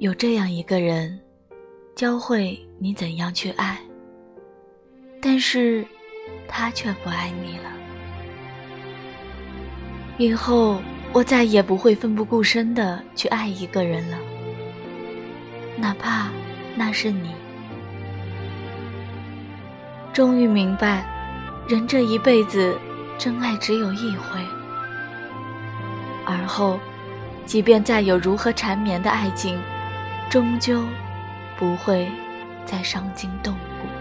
有这样一个人，教会你怎样去爱，但是他却不爱你了。以后我再也不会奋不顾身的去爱一个人了，哪怕那是你。终于明白，人这一辈子，真爱只有一回。而后，即便再有如何缠绵的爱情，终究不会再伤筋动骨。